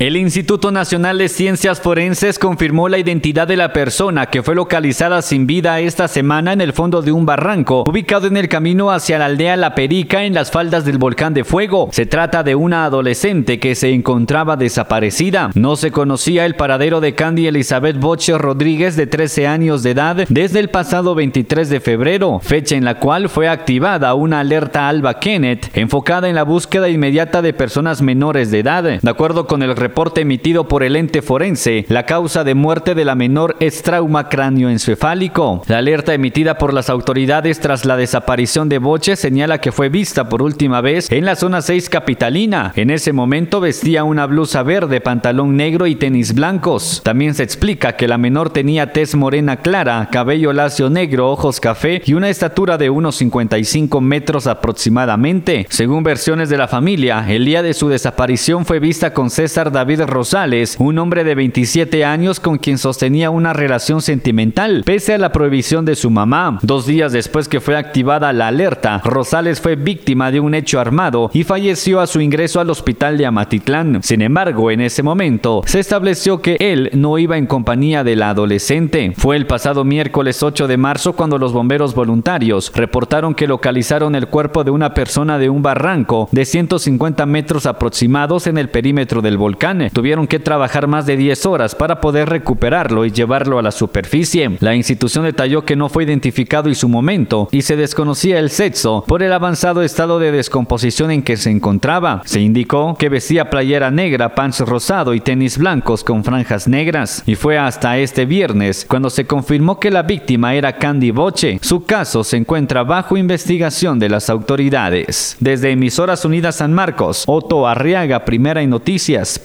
El Instituto Nacional de Ciencias Forenses confirmó la identidad de la persona que fue localizada sin vida esta semana en el fondo de un barranco ubicado en el camino hacia la aldea La Perica en las faldas del volcán de fuego. Se trata de una adolescente que se encontraba desaparecida. No se conocía el paradero de Candy Elizabeth Boche Rodríguez de 13 años de edad desde el pasado 23 de febrero, fecha en la cual fue activada una alerta Alba Kenneth enfocada en la búsqueda inmediata de personas menores de edad. De acuerdo con el reporte emitido por el ente forense, la causa de muerte de la menor es trauma cráneoencefálico. La alerta emitida por las autoridades tras la desaparición de Boche señala que fue vista por última vez en la zona 6 capitalina. En ese momento vestía una blusa verde, pantalón negro y tenis blancos. También se explica que la menor tenía tez morena clara, cabello lacio negro, ojos café y una estatura de unos 55 metros aproximadamente. Según versiones de la familia, el día de su desaparición fue vista con César David Rosales, un hombre de 27 años con quien sostenía una relación sentimental, pese a la prohibición de su mamá. Dos días después que fue activada la alerta, Rosales fue víctima de un hecho armado y falleció a su ingreso al hospital de Amatitlán. Sin embargo, en ese momento, se estableció que él no iba en compañía de la adolescente. Fue el pasado miércoles 8 de marzo cuando los bomberos voluntarios reportaron que localizaron el cuerpo de una persona de un barranco de 150 metros aproximados en el perímetro del volcán Tuvieron que trabajar más de 10 horas para poder recuperarlo y llevarlo a la superficie. La institución detalló que no fue identificado y su momento y se desconocía el sexo por el avanzado estado de descomposición en que se encontraba. Se indicó que vestía playera negra, pants rosado y tenis blancos con franjas negras. Y fue hasta este viernes cuando se confirmó que la víctima era Candy Boche. Su caso se encuentra bajo investigación de las autoridades. Desde Emisoras Unidas San Marcos, Otto Arriaga, Primera en Noticias,